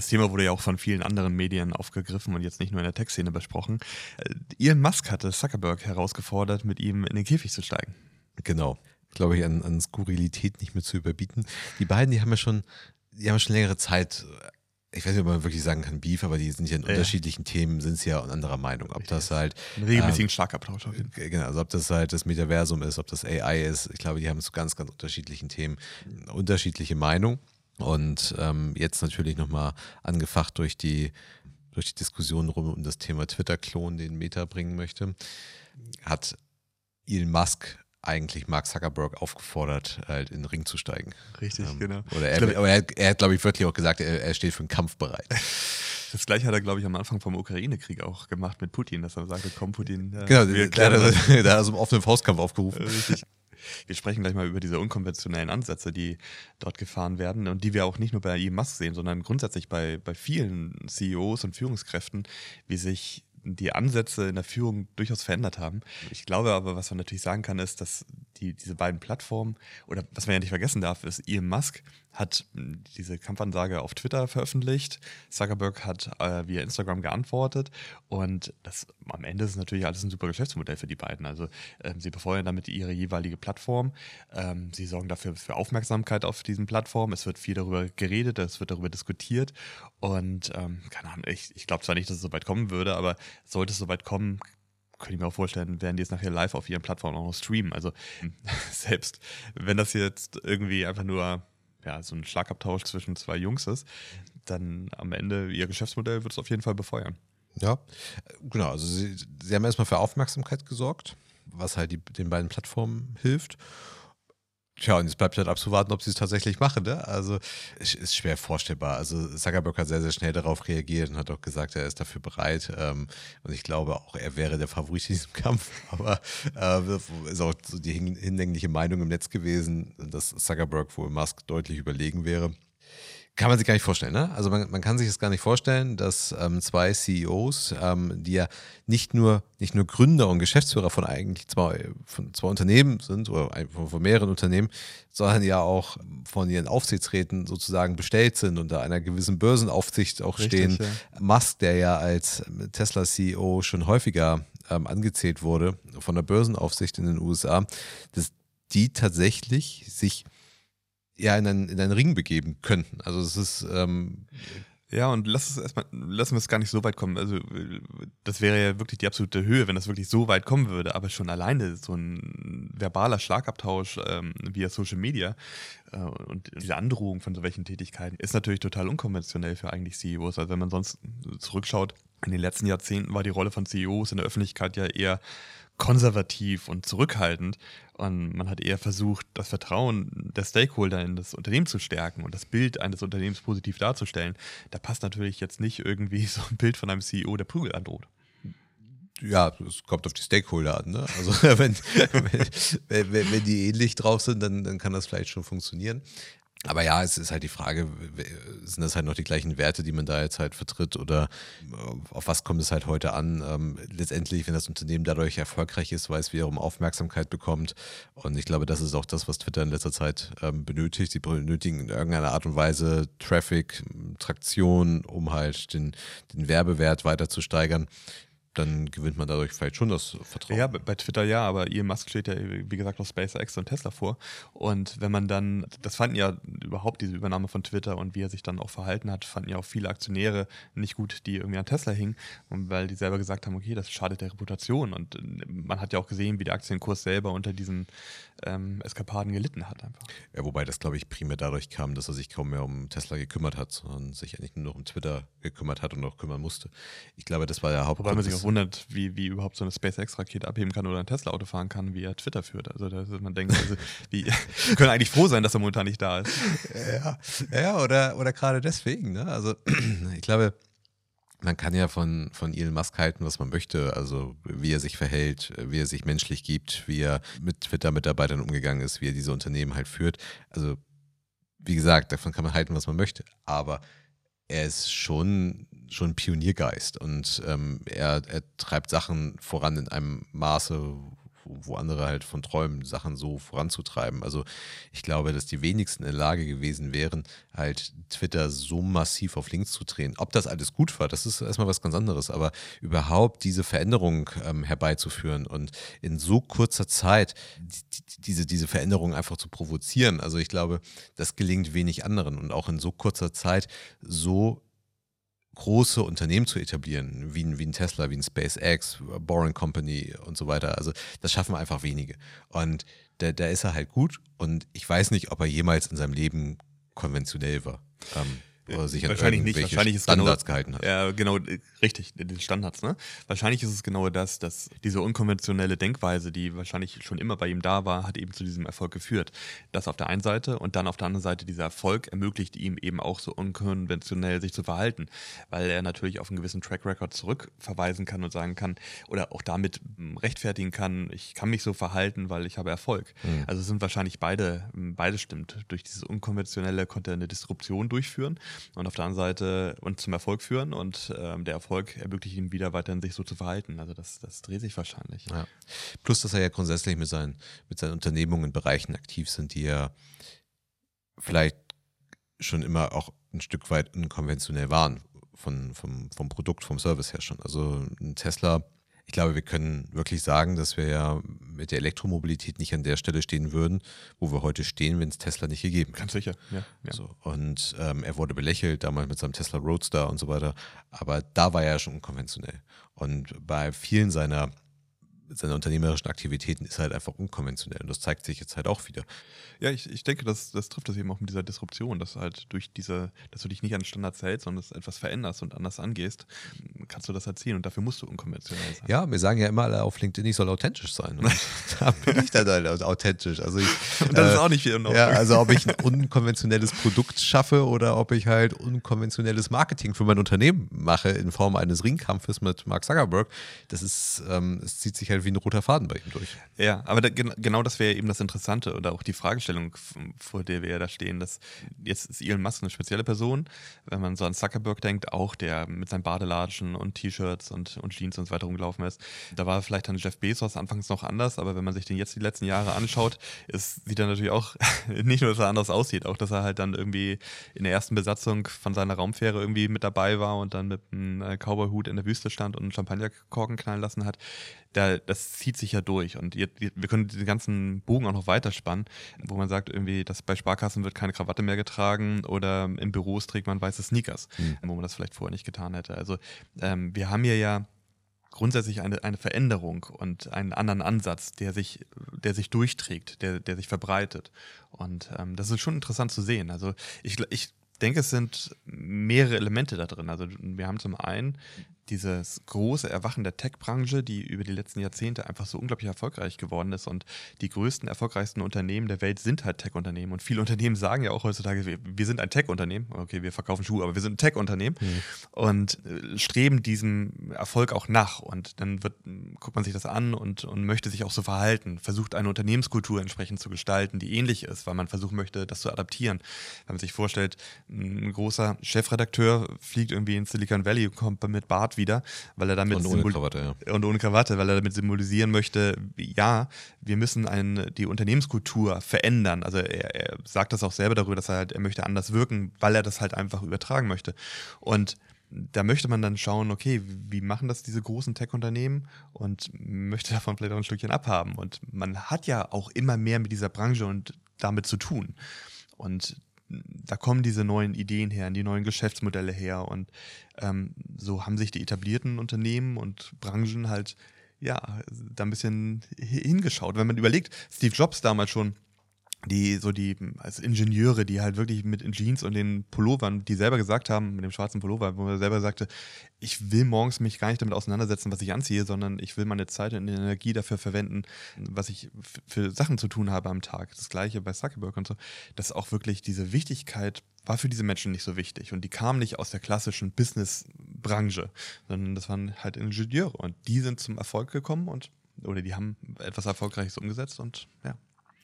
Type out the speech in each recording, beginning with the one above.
das Thema wurde ja auch von vielen anderen Medien aufgegriffen und jetzt nicht nur in der Tech-Szene besprochen. Äh, Elon Musk hatte Zuckerberg herausgefordert, mit ihm in den Käfig zu steigen. Genau. Glaube ich, an, an Skurrilität nicht mehr zu überbieten. Die beiden, die haben ja schon, die haben schon längere Zeit ich weiß nicht, ob man wirklich sagen kann Beef, aber die sind ja in ja. unterschiedlichen Themen, sind sie ja anderer Meinung. Ob das halt. Ein regelmäßigen ähm, Schlagabtausch auf jeden Fall. Genau, also ob das halt das Metaversum ist, ob das AI ist. Ich glaube, die haben zu ganz, ganz unterschiedlichen Themen unterschiedliche Meinung. Und ähm, jetzt natürlich nochmal angefacht durch die, durch die Diskussion rum um das Thema Twitter-Klon, den Meta bringen möchte, hat Elon Musk eigentlich Mark Zuckerberg aufgefordert, halt in den Ring zu steigen. Richtig, ähm, genau. Oder er, glaub, aber er, er hat, glaube ich, wirklich auch gesagt, er, er, steht für einen Kampf bereit. Das gleiche hat er, glaube ich, am Anfang vom Ukraine-Krieg auch gemacht mit Putin, dass er sagte, komm Putin. Äh, genau, wir da, da, da hat er so einen offenen Faustkampf aufgerufen. Richtig. Wir sprechen gleich mal über diese unkonventionellen Ansätze, die dort gefahren werden und die wir auch nicht nur bei Elon Musk sehen, sondern grundsätzlich bei, bei vielen CEOs und Führungskräften, wie sich die Ansätze in der Führung durchaus verändert haben. Ich glaube aber, was man natürlich sagen kann, ist, dass die, diese beiden Plattformen, oder was man ja nicht vergessen darf, ist, Elon Musk hat hm, diese Kampfansage auf Twitter veröffentlicht, Zuckerberg hat äh, via Instagram geantwortet. Und das am Ende ist natürlich alles ein super Geschäftsmodell für die beiden. Also ähm, sie befeuern damit ihre jeweilige Plattform, ähm, sie sorgen dafür für Aufmerksamkeit auf diesen Plattformen, es wird viel darüber geredet, es wird darüber diskutiert. Und ähm, keine Ahnung, ich, ich glaube zwar nicht, dass es so weit kommen würde, aber sollte es so weit kommen, könnte ich mir auch vorstellen, werden die es nachher live auf ihren Plattformen auch noch streamen. Also selbst wenn das jetzt irgendwie einfach nur ja, so ein Schlagabtausch zwischen zwei Jungs ist, dann am Ende ihr Geschäftsmodell wird es auf jeden Fall befeuern. Ja, genau. Also sie, sie haben erstmal für Aufmerksamkeit gesorgt, was halt die, den beiden Plattformen hilft. Tja, und jetzt bleibt halt abzuwarten, ob sie es tatsächlich machen. Ne? Also es ist schwer vorstellbar. Also Zuckerberg hat sehr, sehr schnell darauf reagiert und hat auch gesagt, er ist dafür bereit. Ähm, und ich glaube auch, er wäre der Favorit in diesem Kampf. Aber äh, ist auch so die hinlängliche Meinung im Netz gewesen, dass Zuckerberg wohl Musk deutlich überlegen wäre. Kann man sich gar nicht vorstellen, ne? Also man, man kann sich das gar nicht vorstellen, dass ähm, zwei CEOs, ähm, die ja nicht nur, nicht nur Gründer und Geschäftsführer von eigentlich zwei, von zwei Unternehmen sind oder von, von mehreren Unternehmen, sondern ja auch von ihren Aufsichtsräten sozusagen bestellt sind, unter einer gewissen Börsenaufsicht auch Richtig, stehen. Ja. Musk, der ja als Tesla-CEO schon häufiger ähm, angezählt wurde von der Börsenaufsicht in den USA, dass die tatsächlich sich ja in einen, in einen Ring begeben könnten. Also es ist ähm, ja, und lass es erstmal, lassen wir es gar nicht so weit kommen. Also, das wäre ja wirklich die absolute Höhe, wenn das wirklich so weit kommen würde. Aber schon alleine so ein verbaler Schlagabtausch ähm, via Social Media äh, und diese Androhung von so welchen Tätigkeiten ist natürlich total unkonventionell für eigentlich CEOs. Also, wenn man sonst zurückschaut, in den letzten Jahrzehnten war die Rolle von CEOs in der Öffentlichkeit ja eher konservativ und zurückhaltend. Und man hat eher versucht, das Vertrauen der Stakeholder in das Unternehmen zu stärken und das Bild eines Unternehmens positiv darzustellen. Da passt natürlich jetzt nicht irgendwie so ein Bild von einem CEO, der Prügel androht. Ja, es kommt auf die Stakeholder an. Ne? Also wenn, wenn, wenn, die ähnlich drauf sind, dann, dann kann das vielleicht schon funktionieren. Aber ja, es ist halt die Frage, sind das halt noch die gleichen Werte, die man da jetzt halt vertritt oder äh, auf was kommt es halt heute an? Ähm, letztendlich, wenn das Unternehmen dadurch erfolgreich ist, weil es wiederum Aufmerksamkeit bekommt. Und ich glaube, das ist auch das, was Twitter in letzter Zeit ähm, benötigt. Sie benötigen in irgendeiner Art und Weise Traffic, Traktion, um halt den, den Werbewert weiter zu steigern dann gewinnt man dadurch vielleicht schon das Vertrauen. Ja, bei Twitter ja, aber Elon Musk steht ja, wie gesagt, noch SpaceX und Tesla vor. Und wenn man dann, das fanden ja überhaupt diese Übernahme von Twitter und wie er sich dann auch verhalten hat, fanden ja auch viele Aktionäre nicht gut, die irgendwie an Tesla hingen, weil die selber gesagt haben, okay, das schadet der Reputation. Und äh, man hat ja auch gesehen, wie der Aktienkurs selber unter diesen ähm, Eskapaden gelitten hat einfach. Ja, wobei das, glaube ich, primär dadurch kam, dass er sich kaum mehr um Tesla gekümmert hat, sondern sich eigentlich nur noch um Twitter gekümmert hat und auch kümmern musste. Ich glaube, das war der Hauptgrund auch wundert, wie, wie überhaupt so eine SpaceX-Rakete abheben kann oder ein Tesla-Auto fahren kann, wie er Twitter führt. Also dass man denkt, also, wie, können eigentlich froh sein, dass er momentan nicht da ist. Ja, ja oder, oder gerade deswegen. Ne? Also ich glaube, man kann ja von, von Elon Musk halten, was man möchte, also wie er sich verhält, wie er sich menschlich gibt, wie er mit Twitter-Mitarbeitern umgegangen ist, wie er diese Unternehmen halt führt. Also wie gesagt, davon kann man halten, was man möchte, aber er ist schon, schon Pioniergeist und ähm, er, er treibt Sachen voran in einem Maße, wo, wo andere halt von träumen, Sachen so voranzutreiben. Also ich glaube, dass die wenigsten in der Lage gewesen wären, halt Twitter so massiv auf links zu drehen. Ob das alles gut war, das ist erstmal was ganz anderes, aber überhaupt diese Veränderung ähm, herbeizuführen und in so kurzer Zeit die, diese, diese Veränderung einfach zu provozieren. Also ich glaube, das gelingt wenig anderen und auch in so kurzer Zeit so große Unternehmen zu etablieren, wie ein, wie ein Tesla, wie ein SpaceX, Boring Company und so weiter. Also das schaffen einfach wenige. Und da, da ist er halt gut und ich weiß nicht, ob er jemals in seinem Leben konventionell war. Ähm, oder sich wahrscheinlich nicht. Wahrscheinlich ist Standards genau, gehalten hat. Ja, genau, richtig, die Standards, ne? Wahrscheinlich ist es genau das, dass diese unkonventionelle Denkweise, die wahrscheinlich schon immer bei ihm da war, hat eben zu diesem Erfolg geführt. Das auf der einen Seite und dann auf der anderen Seite dieser Erfolg ermöglicht ihm eben auch so unkonventionell sich zu verhalten, weil er natürlich auf einen gewissen Track Record zurückverweisen kann und sagen kann oder auch damit hm, rechtfertigen kann, ich kann mich so verhalten, weil ich habe Erfolg. Mhm. Also es sind wahrscheinlich beide, hm, beide stimmt. Durch dieses Unkonventionelle konnte er eine Disruption durchführen und auf der anderen Seite und zum Erfolg führen und ähm, der Erfolg ermöglicht ihm wieder weiterhin sich so zu verhalten. Also das, das dreht sich wahrscheinlich. Ja. Plus, dass er ja grundsätzlich mit seinen, mit seinen Unternehmungen in Bereichen aktiv sind, die ja vielleicht schon immer auch ein Stück weit unkonventionell waren von, vom, vom Produkt, vom Service her schon. Also ein Tesla ich glaube, wir können wirklich sagen, dass wir ja mit der Elektromobilität nicht an der Stelle stehen würden, wo wir heute stehen, wenn es Tesla nicht gegeben hätte. Ganz sicher, ja. ja. So, und ähm, er wurde belächelt, damals mit seinem Tesla Roadster und so weiter. Aber da war er ja schon unkonventionell. Und bei vielen seiner seine unternehmerischen Aktivitäten ist halt einfach unkonventionell. Und das zeigt sich jetzt halt auch wieder. Ja, ich, ich denke, das, das trifft das eben auch mit dieser Disruption, dass halt durch diese, dass du dich nicht an Standards hältst, sondern etwas veränderst und anders angehst, kannst du das erzielen und dafür musst du unkonventionell sein. Ja, wir sagen ja immer alle auf LinkedIn, ich soll authentisch sein. Und da bin ich dann halt authentisch. Also ich, und das äh, ist auch nicht viel noch. Ja, also ob ich ein unkonventionelles Produkt schaffe oder ob ich halt unkonventionelles Marketing für mein Unternehmen mache in Form eines Ringkampfes mit Mark Zuckerberg, das ist, ähm, es zieht sich halt wie ein roter Faden bei ihm durch. Ja, aber da, genau das wäre eben das Interessante oder auch die Fragestellung, vor der wir ja da stehen. Dass jetzt ist Elon Musk eine spezielle Person, wenn man so an Zuckerberg denkt, auch der mit seinen Badelatschen und T-Shirts und, und Jeans und so weiter rumgelaufen ist. Da war vielleicht dann Jeff Bezos anfangs noch anders, aber wenn man sich den jetzt die letzten Jahre anschaut, ist, sieht er natürlich auch nicht nur, dass er anders aussieht, auch dass er halt dann irgendwie in der ersten Besatzung von seiner Raumfähre irgendwie mit dabei war und dann mit einem äh, Cowboy-Hut in der Wüste stand und einen Champagnerkorken knallen lassen hat da, das zieht sich ja durch. Und ihr, wir können den ganzen Bogen auch noch weiterspannen, wo man sagt, irgendwie, dass bei Sparkassen wird keine Krawatte mehr getragen oder in Büros trägt man weiße Sneakers, mhm. wo man das vielleicht vorher nicht getan hätte. Also ähm, wir haben hier ja grundsätzlich eine, eine Veränderung und einen anderen Ansatz, der sich, der sich durchträgt, der, der sich verbreitet. Und ähm, das ist schon interessant zu sehen. Also ich, ich denke, es sind mehrere Elemente da drin. Also wir haben zum einen dieses große Erwachen der Tech-Branche, die über die letzten Jahrzehnte einfach so unglaublich erfolgreich geworden ist. Und die größten, erfolgreichsten Unternehmen der Welt sind halt Tech-Unternehmen. Und viele Unternehmen sagen ja auch heutzutage, wir, wir sind ein Tech-Unternehmen. Okay, wir verkaufen Schuhe, aber wir sind ein Tech-Unternehmen mhm. und äh, streben diesem Erfolg auch nach. Und dann wird, guckt man sich das an und, und möchte sich auch so verhalten, versucht eine Unternehmenskultur entsprechend zu gestalten, die ähnlich ist, weil man versuchen möchte, das zu adaptieren. Wenn man sich vorstellt, ein großer Chefredakteur fliegt irgendwie in Silicon Valley und kommt mit Bart wieder, weil er damit und ohne Krawatte, ja. und ohne Krawatte, weil er damit symbolisieren möchte, ja, wir müssen ein, die Unternehmenskultur verändern. Also er, er sagt das auch selber darüber, dass er halt, er möchte anders wirken, weil er das halt einfach übertragen möchte. Und da möchte man dann schauen, okay, wie machen das diese großen Tech-Unternehmen und möchte davon vielleicht auch ein Stückchen abhaben. Und man hat ja auch immer mehr mit dieser Branche und damit zu tun. Und da kommen diese neuen Ideen her, die neuen Geschäftsmodelle her und ähm, so haben sich die etablierten Unternehmen und Branchen halt ja da ein bisschen hingeschaut. Wenn man überlegt, Steve Jobs damals schon die so die als Ingenieure, die halt wirklich mit Jeans und den Pullovern, die selber gesagt haben, mit dem schwarzen Pullover, wo er selber sagte, ich will morgens mich gar nicht damit auseinandersetzen, was ich anziehe, sondern ich will meine Zeit und Energie dafür verwenden, was ich für Sachen zu tun habe am Tag. Das gleiche bei Zuckerberg und so, dass auch wirklich diese Wichtigkeit war für diese Menschen nicht so wichtig und die kamen nicht aus der klassischen Business-Branche, sondern das waren halt Ingenieure und die sind zum Erfolg gekommen und oder die haben etwas Erfolgreiches umgesetzt und ja.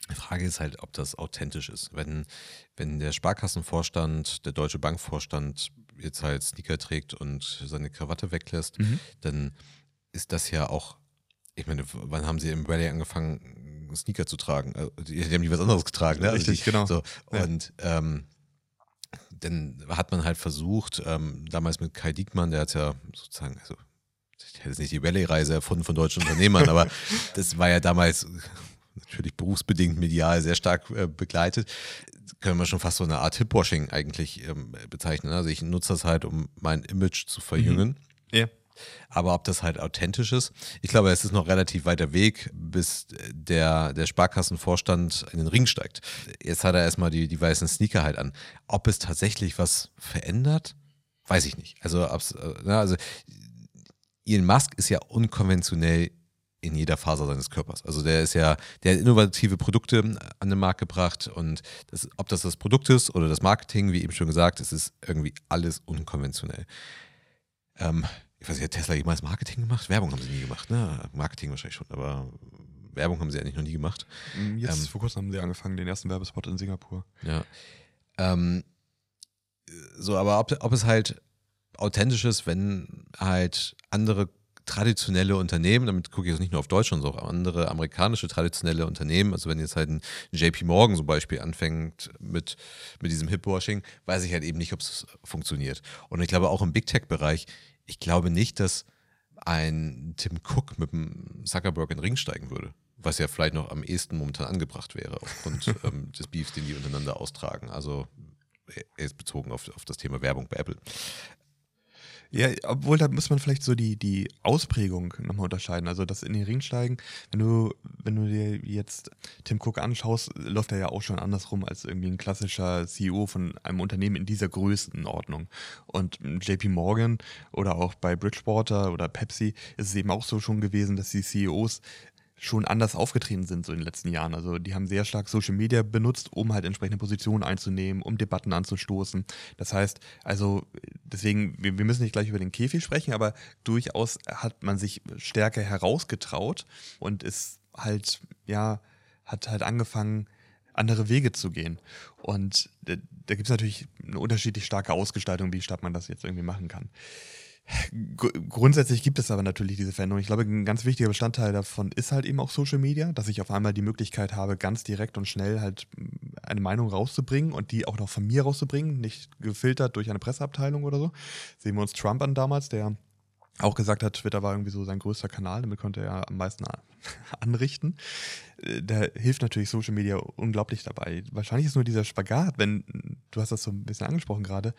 Die Frage ist halt, ob das authentisch ist. Wenn, wenn der Sparkassenvorstand, der Deutsche Bankvorstand jetzt halt Sneaker trägt und seine Krawatte weglässt, mhm. dann ist das ja auch ich meine, wann haben sie im Rallye angefangen, Sneaker zu tragen? Also, die, die haben die was anderes getragen, ne? Richtig, also genau. So, Ja. und ähm, dann hat man halt versucht, ähm, damals mit Kai Diekmann, der hat ja sozusagen, also ich hätte jetzt nicht die Rallye-Reise erfunden von deutschen Unternehmern, aber das war ja damals natürlich berufsbedingt medial sehr stark äh, begleitet. Können wir schon fast so eine Art Hipwashing eigentlich ähm, bezeichnen. Also ich nutze das halt, um mein Image zu verjüngen. Ja. Aber ob das halt authentisch ist, ich glaube, es ist noch relativ weiter Weg, bis der, der Sparkassenvorstand in den Ring steigt. Jetzt hat er erstmal die, die weißen Sneaker halt an. Ob es tatsächlich was verändert, weiß ich nicht. Also, äh, also Elon Musk ist ja unkonventionell in jeder Faser seines Körpers. Also der ist ja, der hat innovative Produkte an den Markt gebracht und das, ob das das Produkt ist oder das Marketing, wie eben schon gesagt, es ist irgendwie alles unkonventionell. Ähm, ich weiß nicht, hat Tesla jemals Marketing gemacht? Werbung haben sie nie gemacht, ne? Marketing wahrscheinlich schon, aber Werbung haben sie eigentlich noch nie gemacht. Jetzt Ähm, vor kurzem haben sie angefangen, den ersten Werbespot in Singapur. Ja. Ähm, so, aber ob, ob es halt authentisch ist, wenn halt andere traditionelle Unternehmen, damit gucke ich jetzt nicht nur auf Deutschland, sondern auch andere amerikanische traditionelle Unternehmen, also wenn jetzt halt ein JP Morgan zum Beispiel anfängt mit, mit diesem Hipwashing, weiß ich halt eben nicht, ob es funktioniert. Und ich glaube auch im Big Tech-Bereich, ich glaube nicht, dass ein Tim Cook mit dem Zuckerberg in den Ring steigen würde. Was ja vielleicht noch am ehesten momentan angebracht wäre, aufgrund ähm, des Beefs, den die untereinander austragen. Also er ist bezogen auf, auf das Thema Werbung bei Apple. Ja, obwohl da muss man vielleicht so die, die Ausprägung nochmal unterscheiden. Also das in den Ring steigen, wenn du, wenn du dir jetzt Tim Cook anschaust, läuft er ja auch schon andersrum als irgendwie ein klassischer CEO von einem Unternehmen in dieser Größenordnung. Und JP Morgan oder auch bei Bridgewater oder Pepsi ist es eben auch so schon gewesen, dass die CEOs schon anders aufgetreten sind so in den letzten Jahren. Also die haben sehr stark Social Media benutzt, um halt entsprechende Positionen einzunehmen, um Debatten anzustoßen. Das heißt, also deswegen, wir, wir müssen nicht gleich über den Käfig sprechen, aber durchaus hat man sich stärker herausgetraut und ist halt, ja, hat halt angefangen, andere Wege zu gehen. Und da, da gibt es natürlich eine unterschiedlich starke Ausgestaltung, wie stark man das jetzt irgendwie machen kann. Gr- Grundsätzlich gibt es aber natürlich diese Veränderung. Ich glaube, ein ganz wichtiger Bestandteil davon ist halt eben auch Social Media, dass ich auf einmal die Möglichkeit habe, ganz direkt und schnell halt mm, eine Meinung rauszubringen und die auch noch von mir rauszubringen, nicht gefiltert durch eine Presseabteilung oder so. Sehen wir uns Trump an damals, der auch gesagt hat, Twitter war irgendwie so sein größter Kanal, damit konnte er am meisten anrichten. Äh, Da hilft natürlich Social Media unglaublich dabei. Wahrscheinlich ist nur dieser Spagat, wenn, du hast das so ein bisschen angesprochen gerade,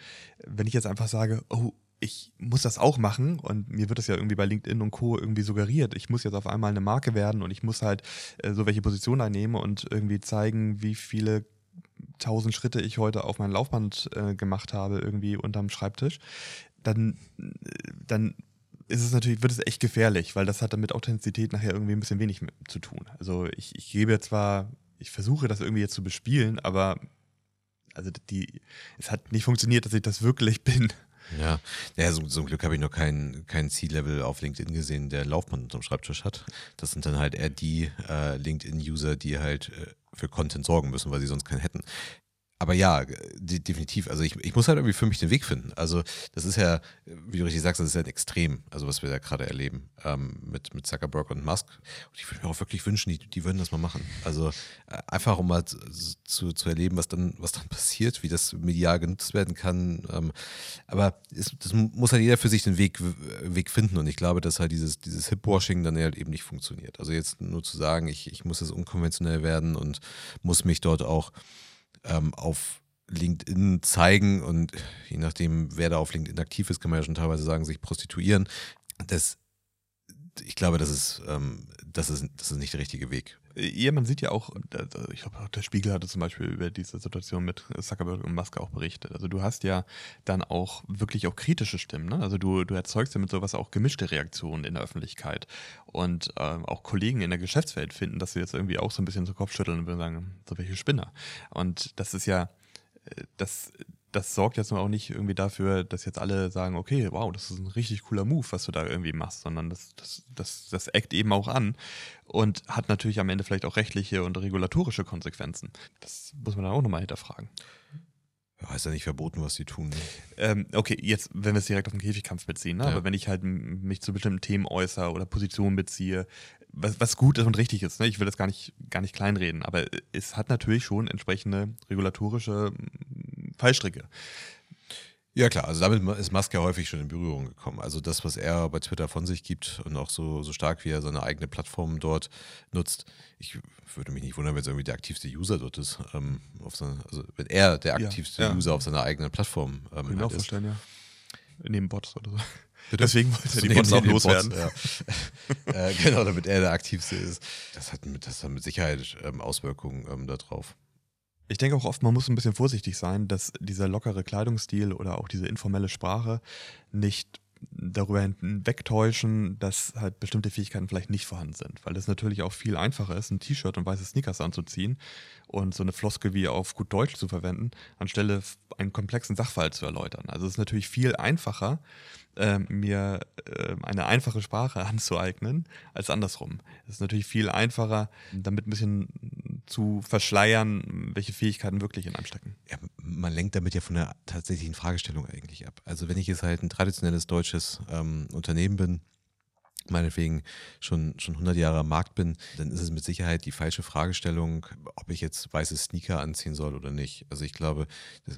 wenn ich jetzt einfach sage, oh, ich muss das auch machen und mir wird das ja irgendwie bei LinkedIn und Co. irgendwie suggeriert. Ich muss jetzt auf einmal eine Marke werden und ich muss halt äh, so welche Position einnehmen und irgendwie zeigen, wie viele tausend Schritte ich heute auf mein Laufband äh, gemacht habe, irgendwie unterm Schreibtisch, dann, äh, dann ist es natürlich, wird es echt gefährlich, weil das hat dann mit Authentizität nachher irgendwie ein bisschen wenig mit zu tun. Also ich, ich gebe zwar, ich versuche das irgendwie jetzt zu bespielen, aber also die, es hat nicht funktioniert, dass ich das wirklich bin. Ja, ja so, zum Glück habe ich noch keinen kein C-Level auf LinkedIn gesehen, der Laufband unterm Schreibtisch hat. Das sind dann halt eher die äh, LinkedIn-User, die halt äh, für Content sorgen müssen, weil sie sonst keinen hätten. Aber ja, de definitiv. Also ich, ich muss halt irgendwie für mich den Weg finden. Also das ist ja, wie du richtig sagst, das ist ja ein Extrem, also was wir da gerade erleben ähm, mit, mit Zuckerberg und Musk. Und ich würde mir auch wirklich wünschen, die, die würden das mal machen. Also äh, einfach um mal zu, zu, zu erleben, was dann, was dann passiert, wie das medial genutzt werden kann. Ähm, aber es, das muss halt jeder für sich den Weg, Weg finden. Und ich glaube, dass halt dieses, dieses Hip-Washing dann halt eben nicht funktioniert. Also jetzt nur zu sagen, ich, ich muss jetzt unkonventionell werden und muss mich dort auch ähm, auf LinkedIn zeigen und je nachdem, wer da auf LinkedIn aktiv ist, kann man ja schon teilweise sagen, sich prostituieren. Das, ich glaube, das ist, ähm, das ist, das ist nicht der richtige Weg. Ja, man sieht ja auch, ich glaube der Spiegel hatte zum Beispiel über diese Situation mit Zuckerberg und Musk auch berichtet. Also du hast ja dann auch wirklich auch kritische Stimmen. Ne? Also du, du erzeugst ja mit sowas auch gemischte Reaktionen in der Öffentlichkeit. Und ähm, auch Kollegen in der Geschäftswelt finden, dass sie jetzt irgendwie auch so ein bisschen zu Kopf schütteln und sagen, so welche Spinner. Und das ist ja, äh, das, das sorgt jetzt auch nicht irgendwie dafür, dass jetzt alle sagen, okay, wow, das ist ein richtig cooler Move, was du da irgendwie machst, sondern das, das, das, das eckt eben auch an und hat natürlich am Ende vielleicht auch rechtliche und regulatorische Konsequenzen. Das muss man dann auch nochmal hinterfragen. Ja, ist ja nicht verboten, was die tun. Ne? Ähm, okay, jetzt, wenn wir es direkt auf den Käfigkampf beziehen, ne? Ja. aber wenn ich halt mich zu bestimmten Themen äußere oder Positionen beziehe, was, was gut ist und richtig ist. Ne? Ich will das gar nicht, gar nicht kleinreden, aber es hat natürlich schon entsprechende regulatorische Fallstricke. Ja klar, also damit ist Musk ja häufig schon in Berührung gekommen. Also das, was er bei Twitter von sich gibt und auch so, so stark, wie er seine eigene Plattform dort nutzt. Ich würde mich nicht wundern, wenn es irgendwie der aktivste User dort ist. Ähm, seine, also wenn er der aktivste ja, ja. User auf seiner eigenen Plattform ähm, Kann halt auch vorstellen, ja. Neben Bots oder so. Bitte? Deswegen wollte er die Bots auch loswerden. Bots, ja. äh, genau, damit er der aktivste ist. Das hat mit, das hat mit Sicherheit ähm, Auswirkungen ähm, darauf. Ich denke auch oft, man muss ein bisschen vorsichtig sein, dass dieser lockere Kleidungsstil oder auch diese informelle Sprache nicht darüber hinwegtäuschen, dass halt bestimmte Fähigkeiten vielleicht nicht vorhanden sind. Weil es natürlich auch viel einfacher ist, ein T-Shirt und weiße Sneakers anzuziehen und so eine Floskel wie auf gut Deutsch zu verwenden, anstelle einen komplexen Sachverhalt zu erläutern. Also es ist natürlich viel einfacher, äh, mir äh, eine einfache Sprache anzueignen, als andersrum. Es ist natürlich viel einfacher, damit ein bisschen zu verschleiern, welche Fähigkeiten wirklich in einem stecken. Ja, man lenkt damit ja von der tatsächlichen Fragestellung eigentlich ab. Also wenn ich jetzt halt ein traditionelles deutsches ähm, Unternehmen bin, meinetwegen schon, schon 100 Jahre am Markt bin, dann ist es mit Sicherheit die falsche Fragestellung, ob ich jetzt weiße Sneaker anziehen soll oder nicht. Also ich glaube,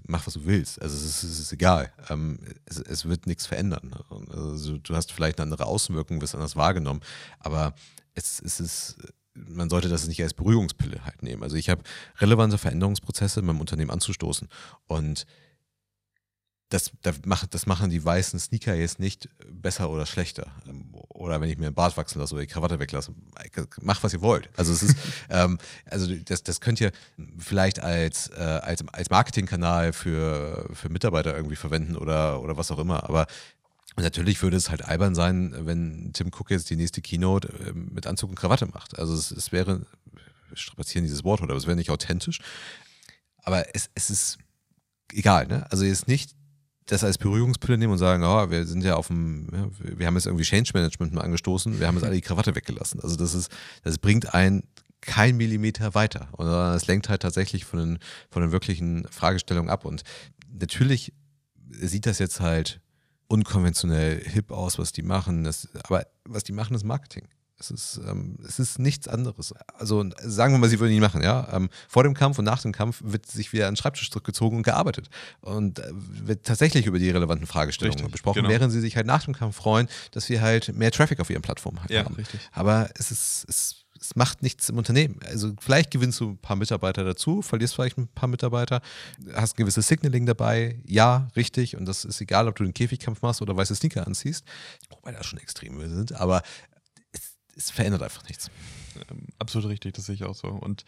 mach was du willst. Also es ist, es ist egal. Ähm, es, es, wird nichts verändern. Also du hast vielleicht eine andere Außenwirkung, wirst anders wahrgenommen, aber es, es ist man sollte das nicht als Beruhigungspille halt nehmen. Also ich habe relevante Veränderungsprozesse in meinem Unternehmen anzustoßen und das, das, machen die weißen Sneaker jetzt nicht besser oder schlechter. Oder wenn ich mir einen Bart wachsen lasse oder die Krawatte weglasse. Macht, was ihr wollt. Also es ist, ähm, also das, das könnt ihr vielleicht als, äh, als, als Marketingkanal für, für Mitarbeiter irgendwie verwenden oder, oder was auch immer. Aber natürlich würde es halt albern sein, wenn Tim Cook jetzt die nächste Keynote äh, mit Anzug und Krawatte macht. Also es, es wäre, strapazieren dieses Wort, oder es wäre nicht authentisch. Aber es, es ist egal, ne? Also ist nicht das als Berührungspille nehmen und sagen, oh, wir sind ja auf dem, ja, wir haben jetzt irgendwie Change Management mal angestoßen, wir haben jetzt alle die Krawatte weggelassen. Also das ist, das bringt einen kein Millimeter weiter. Und es lenkt halt tatsächlich von den, von den wirklichen Fragestellungen ab. Und natürlich sieht das jetzt halt unkonventionell hip aus, was die machen. Das, aber was die machen, ist Marketing. Es ist, ähm, es ist nichts anderes. Also sagen wir mal, sie würden ihn machen, ja. Ähm, vor dem Kampf und nach dem Kampf wird sich wieder ein Schreibtisch zurückgezogen und gearbeitet. Und äh, wird tatsächlich über die relevanten Fragestellungen richtig, besprochen, genau. während sie sich halt nach dem Kampf freuen, dass wir halt mehr Traffic auf ihren Plattformen halt ja, haben. Richtig. Aber es ist, es, es macht nichts im Unternehmen. Also vielleicht gewinnst du ein paar Mitarbeiter dazu, verlierst vielleicht ein paar Mitarbeiter, hast ein gewisses Signaling dabei, ja, richtig. Und das ist egal, ob du den Käfigkampf machst oder weiße Sneaker anziehst, wobei das schon Extreme sind. Aber es verändert einfach nichts. Ähm, absolut richtig, das sehe ich auch so. Und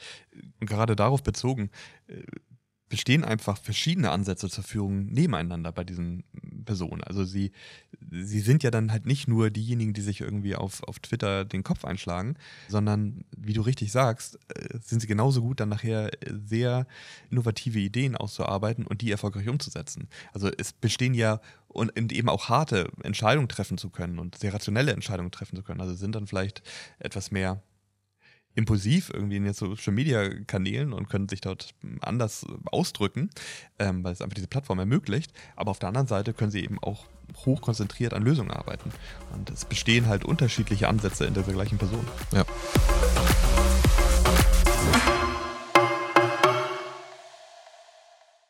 gerade darauf bezogen, äh, bestehen einfach verschiedene Ansätze zur Führung nebeneinander bei diesen Personen. Also sie, sie sind ja dann halt nicht nur diejenigen, die sich irgendwie auf, auf Twitter den Kopf einschlagen, sondern, wie du richtig sagst, äh, sind sie genauso gut, dann nachher sehr innovative Ideen auszuarbeiten und die erfolgreich umzusetzen. Also es bestehen ja und eben auch harte Entscheidungen treffen zu können und sehr rationelle Entscheidungen treffen zu können. Also sind dann vielleicht etwas mehr impulsiv irgendwie in den Social Media Kanälen und können sich dort anders ausdrücken, ähm, weil es einfach diese Plattform ermöglicht. Aber auf der anderen Seite können sie eben auch hochkonzentriert an Lösungen arbeiten. Und es bestehen halt unterschiedliche Ansätze in der gleichen Person. Ja.